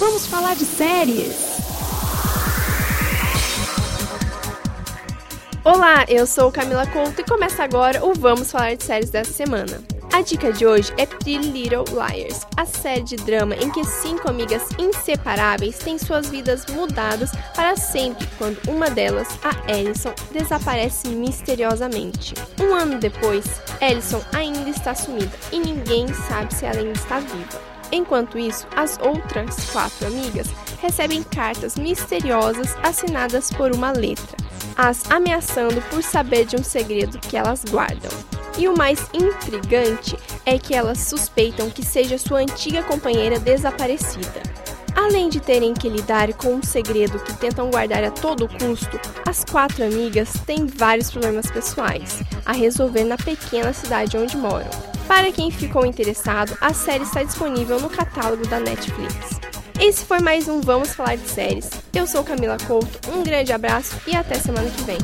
Vamos falar de séries! Olá, eu sou Camila Couto e começa agora o Vamos Falar de Séries dessa semana. A dica de hoje é Pretty Little Liars, a série de drama em que cinco amigas inseparáveis têm suas vidas mudadas para sempre quando uma delas, a Ellison, desaparece misteriosamente. Um ano depois, Ellison ainda está sumida e ninguém sabe se ela ainda está viva. Enquanto isso, as outras quatro amigas recebem cartas misteriosas assinadas por uma letra, as ameaçando por saber de um segredo que elas guardam. E o mais intrigante é que elas suspeitam que seja sua antiga companheira desaparecida. Além de terem que lidar com um segredo que tentam guardar a todo custo, as quatro amigas têm vários problemas pessoais a resolver na pequena cidade onde moram. Para quem ficou interessado, a série está disponível no catálogo da Netflix. Esse foi mais um Vamos Falar de Séries. Eu sou Camila Couto, um grande abraço e até semana que vem.